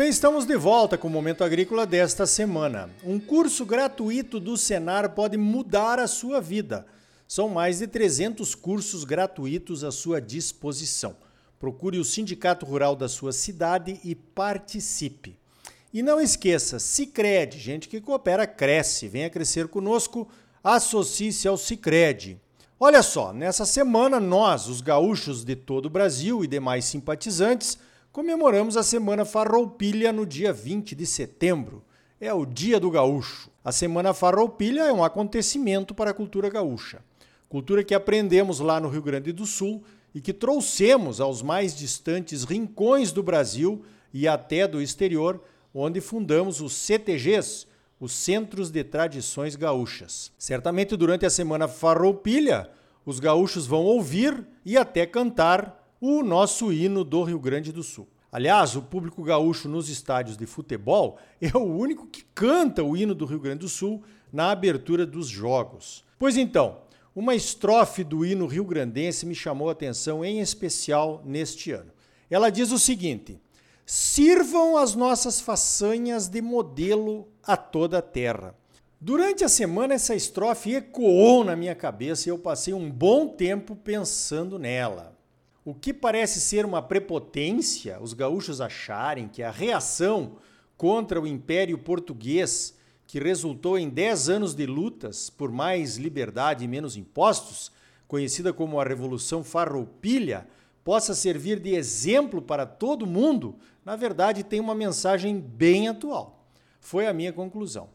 bem, estamos de volta com o Momento Agrícola desta semana. Um curso gratuito do Senar pode mudar a sua vida. São mais de 300 cursos gratuitos à sua disposição. Procure o sindicato rural da sua cidade e participe. E não esqueça, Sicredi, gente que coopera cresce. Venha crescer conosco, associe-se ao Sicredi. Olha só, nessa semana nós, os gaúchos de todo o Brasil e demais simpatizantes, comemoramos a Semana Farroupilha no dia 20 de setembro. É o Dia do Gaúcho. A Semana Farroupilha é um acontecimento para a cultura gaúcha. Cultura que aprendemos lá no Rio Grande do Sul e que trouxemos aos mais distantes rincões do Brasil e até do exterior onde fundamos os CTGs, os Centros de Tradições Gaúchas. Certamente durante a semana Farroupilha, os gaúchos vão ouvir e até cantar o nosso hino do Rio Grande do Sul. Aliás, o público gaúcho nos estádios de futebol é o único que canta o hino do Rio Grande do Sul na abertura dos jogos. Pois então, uma estrofe do hino rio-grandense me chamou a atenção em especial neste ano. Ela diz o seguinte: sirvam as nossas façanhas de modelo a toda a terra. Durante a semana, essa estrofe ecoou na minha cabeça e eu passei um bom tempo pensando nela. O que parece ser uma prepotência, os gaúchos acharem que a reação contra o Império Português, que resultou em 10 anos de lutas por mais liberdade e menos impostos, conhecida como a Revolução Farroupilha, possa servir de exemplo para todo mundo, na verdade tem uma mensagem bem atual. Foi a minha conclusão.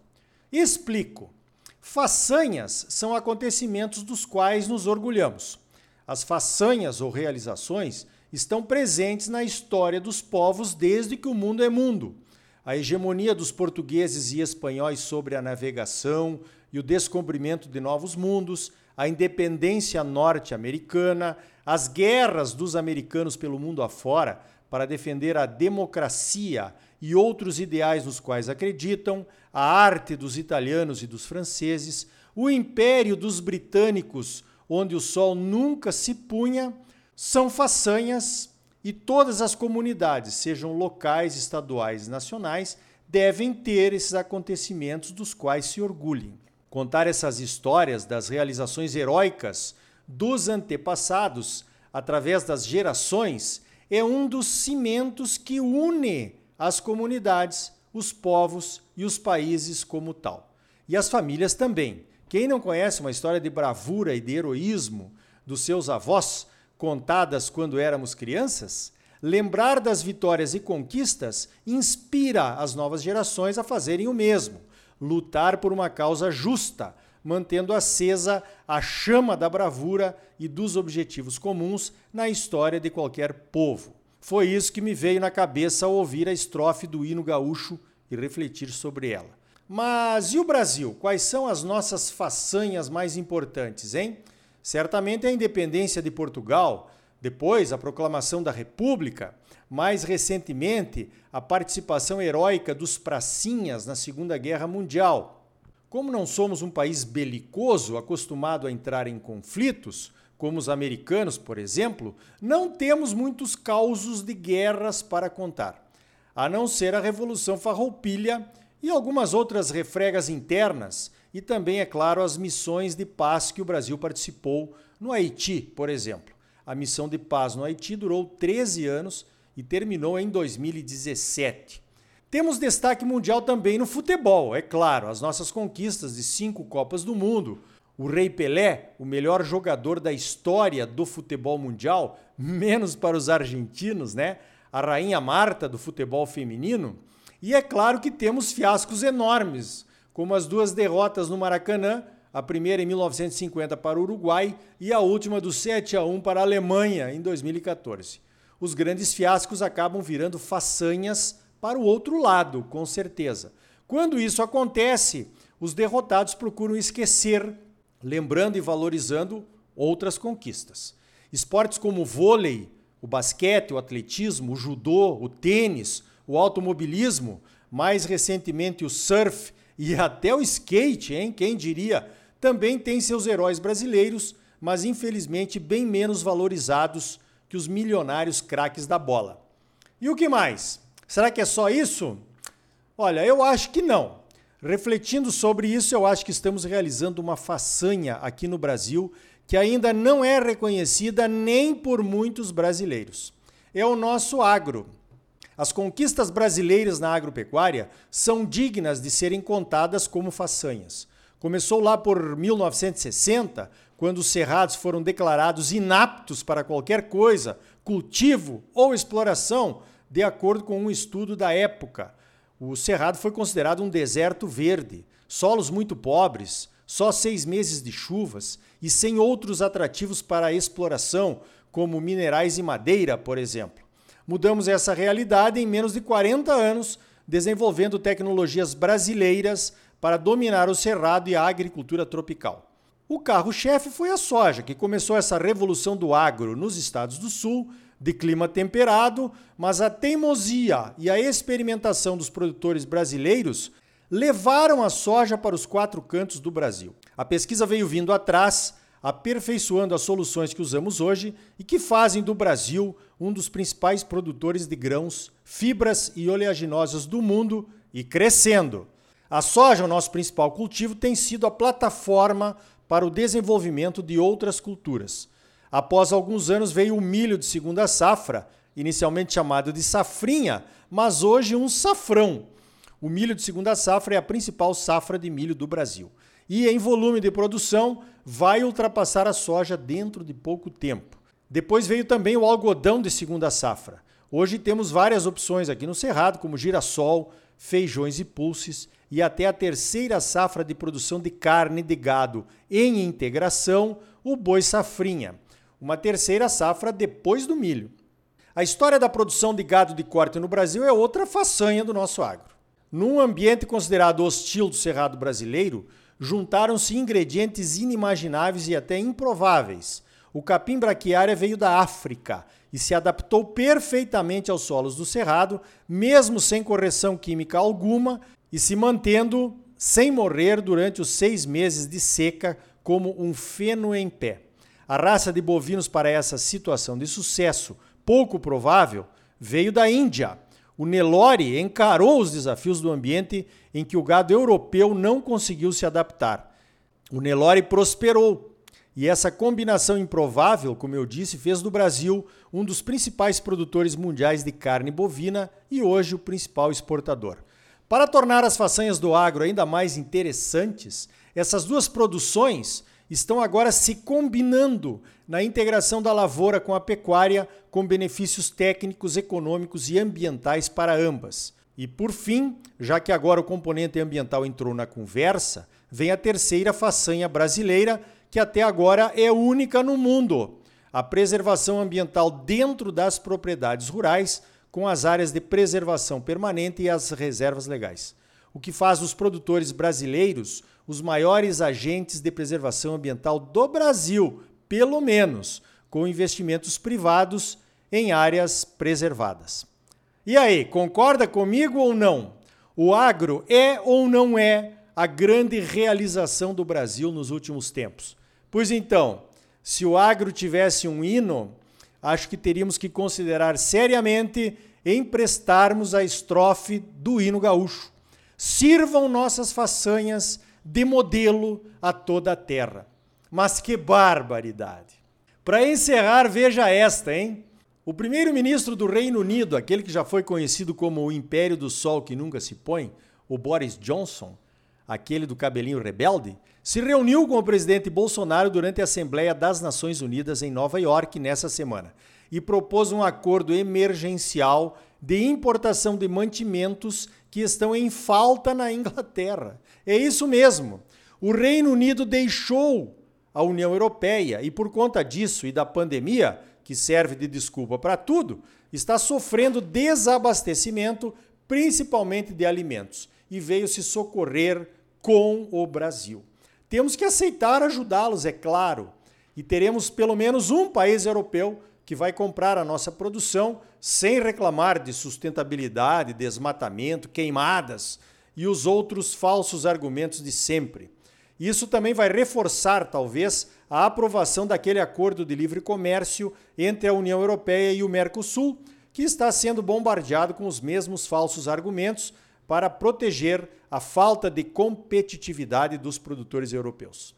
Explico. Façanhas são acontecimentos dos quais nos orgulhamos. As façanhas ou realizações estão presentes na história dos povos desde que o mundo é mundo. A hegemonia dos portugueses e espanhóis sobre a navegação e o descobrimento de novos mundos, a independência norte-americana, as guerras dos americanos pelo mundo afora para defender a democracia e outros ideais nos quais acreditam, a arte dos italianos e dos franceses, o império dos britânicos, onde o sol nunca se punha, são façanhas e todas as comunidades, sejam locais, estaduais e nacionais, devem ter esses acontecimentos dos quais se orgulhem. Contar essas histórias das realizações heróicas dos antepassados através das gerações é um dos cimentos que une as comunidades, os povos e os países como tal. E as famílias também. Quem não conhece uma história de bravura e de heroísmo dos seus avós, contadas quando éramos crianças, lembrar das vitórias e conquistas inspira as novas gerações a fazerem o mesmo lutar por uma causa justa, mantendo acesa a chama da bravura e dos objetivos comuns na história de qualquer povo. Foi isso que me veio na cabeça ao ouvir a estrofe do hino gaúcho e refletir sobre ela. Mas e o Brasil? Quais são as nossas façanhas mais importantes, hein? Certamente a independência de Portugal, depois a proclamação da República, mais recentemente, a participação heróica dos pracinhas na Segunda Guerra Mundial. Como não somos um país belicoso, acostumado a entrar em conflitos, como os americanos, por exemplo, não temos muitos causos de guerras para contar, a não ser a Revolução Farroupilha e algumas outras refregas internas, e também, é claro, as missões de paz que o Brasil participou no Haiti, por exemplo. A missão de paz no Haiti durou 13 anos e terminou em 2017. Temos destaque mundial também no futebol, é claro, as nossas conquistas de cinco Copas do Mundo. O Rei Pelé, o melhor jogador da história do futebol mundial, menos para os argentinos, né? A Rainha Marta do futebol feminino. E é claro que temos fiascos enormes, como as duas derrotas no Maracanã, a primeira em 1950 para o Uruguai e a última do 7 a 1 para a Alemanha em 2014 os grandes fiascos acabam virando façanhas para o outro lado, com certeza. Quando isso acontece, os derrotados procuram esquecer, lembrando e valorizando outras conquistas. Esportes como o vôlei, o basquete, o atletismo, o judô, o tênis, o automobilismo, mais recentemente o surf e até o skate, hein? Quem diria? Também tem seus heróis brasileiros, mas infelizmente bem menos valorizados que os milionários craques da bola. E o que mais? Será que é só isso? Olha, eu acho que não. Refletindo sobre isso, eu acho que estamos realizando uma façanha aqui no Brasil que ainda não é reconhecida nem por muitos brasileiros. É o nosso agro. As conquistas brasileiras na agropecuária são dignas de serem contadas como façanhas. Começou lá por 1960, quando os cerrados foram declarados inaptos para qualquer coisa, cultivo ou exploração, de acordo com um estudo da época. O cerrado foi considerado um deserto verde, solos muito pobres, só seis meses de chuvas e sem outros atrativos para a exploração, como minerais e madeira, por exemplo. Mudamos essa realidade em menos de 40 anos, desenvolvendo tecnologias brasileiras para dominar o cerrado e a agricultura tropical. O carro-chefe foi a soja, que começou essa revolução do agro nos estados do sul, de clima temperado, mas a teimosia e a experimentação dos produtores brasileiros levaram a soja para os quatro cantos do Brasil. A pesquisa veio vindo atrás, aperfeiçoando as soluções que usamos hoje e que fazem do Brasil um dos principais produtores de grãos, fibras e oleaginosas do mundo e crescendo. A soja, o nosso principal cultivo, tem sido a plataforma para o desenvolvimento de outras culturas. Após alguns anos veio o milho de segunda safra, inicialmente chamado de safrinha, mas hoje um safrão. O milho de segunda safra é a principal safra de milho do Brasil. E em volume de produção, vai ultrapassar a soja dentro de pouco tempo. Depois veio também o algodão de segunda safra. Hoje temos várias opções aqui no Cerrado, como girassol, feijões e pulses, e até a terceira safra de produção de carne de gado em integração, o boi safrinha. Uma terceira safra depois do milho. A história da produção de gado de corte no Brasil é outra façanha do nosso agro. Num ambiente considerado hostil do cerrado brasileiro, juntaram-se ingredientes inimagináveis e até improváveis. O capim braquiária veio da África e se adaptou perfeitamente aos solos do cerrado, mesmo sem correção química alguma, e se mantendo sem morrer durante os seis meses de seca como um feno em pé. A raça de bovinos para essa situação de sucesso pouco provável veio da Índia. O Nelore encarou os desafios do ambiente em que o gado europeu não conseguiu se adaptar. O Nelore prosperou. E essa combinação improvável, como eu disse, fez do Brasil um dos principais produtores mundiais de carne bovina e hoje o principal exportador. Para tornar as façanhas do agro ainda mais interessantes, essas duas produções estão agora se combinando na integração da lavoura com a pecuária, com benefícios técnicos, econômicos e ambientais para ambas. E por fim, já que agora o componente ambiental entrou na conversa, vem a terceira façanha brasileira, que até agora é única no mundo: a preservação ambiental dentro das propriedades rurais com as áreas de preservação permanente e as reservas legais, o que faz os produtores brasileiros os maiores agentes de preservação ambiental do Brasil, pelo menos, com investimentos privados em áreas preservadas. E aí, concorda comigo ou não? O agro é ou não é a grande realização do Brasil nos últimos tempos? Pois então, se o agro tivesse um hino, acho que teríamos que considerar seriamente emprestarmos a estrofe do hino gaúcho. Sirvam nossas façanhas de modelo a toda a terra. Mas que barbaridade! Para encerrar, veja esta, hein? O primeiro-ministro do Reino Unido, aquele que já foi conhecido como o Império do Sol que nunca se põe, o Boris Johnson, aquele do cabelinho rebelde, se reuniu com o presidente Bolsonaro durante a Assembleia das Nações Unidas em Nova York nessa semana e propôs um acordo emergencial de importação de mantimentos que estão em falta na Inglaterra. É isso mesmo. O Reino Unido deixou a União Europeia e, por conta disso e da pandemia, que serve de desculpa para tudo, está sofrendo desabastecimento, principalmente de alimentos, e veio se socorrer com o Brasil. Temos que aceitar ajudá-los, é claro, e teremos pelo menos um país europeu que vai comprar a nossa produção sem reclamar de sustentabilidade, desmatamento, queimadas e os outros falsos argumentos de sempre. Isso também vai reforçar, talvez, a aprovação daquele acordo de livre comércio entre a União Europeia e o Mercosul, que está sendo bombardeado com os mesmos falsos argumentos para proteger a falta de competitividade dos produtores europeus.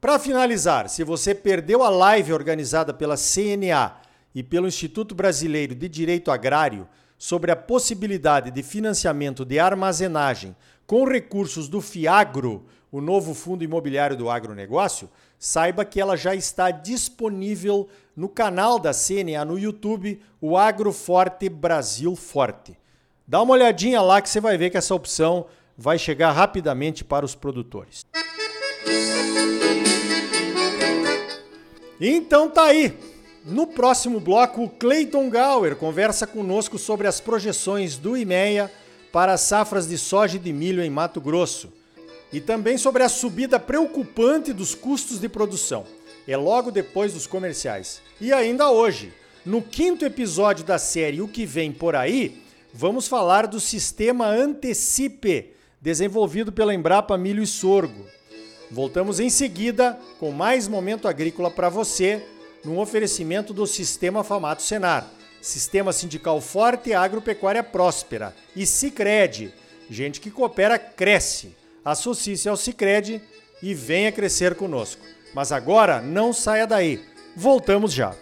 Para finalizar, se você perdeu a live organizada pela CNA e pelo Instituto Brasileiro de Direito Agrário sobre a possibilidade de financiamento de armazenagem com recursos do FIAGRO, o novo fundo imobiliário do agronegócio, saiba que ela já está disponível no canal da CNA no YouTube, o Agroforte Brasil Forte. Dá uma olhadinha lá que você vai ver que essa opção vai chegar rapidamente para os produtores. Então tá aí. No próximo bloco, o Clayton Gower conversa conosco sobre as projeções do IMEA para as safras de soja e de milho em Mato Grosso e também sobre a subida preocupante dos custos de produção. É logo depois dos comerciais. E ainda hoje, no quinto episódio da série O que vem por aí, vamos falar do sistema Antecipe, desenvolvido pela Embrapa Milho e Sorgo. Voltamos em seguida com mais momento agrícola para você, num oferecimento do Sistema Famato Senar, Sistema Sindical Forte e Agropecuária Próspera e Sicredi. Gente que coopera cresce. Associe-se ao Sicredi e venha crescer conosco. Mas agora não saia daí. Voltamos já.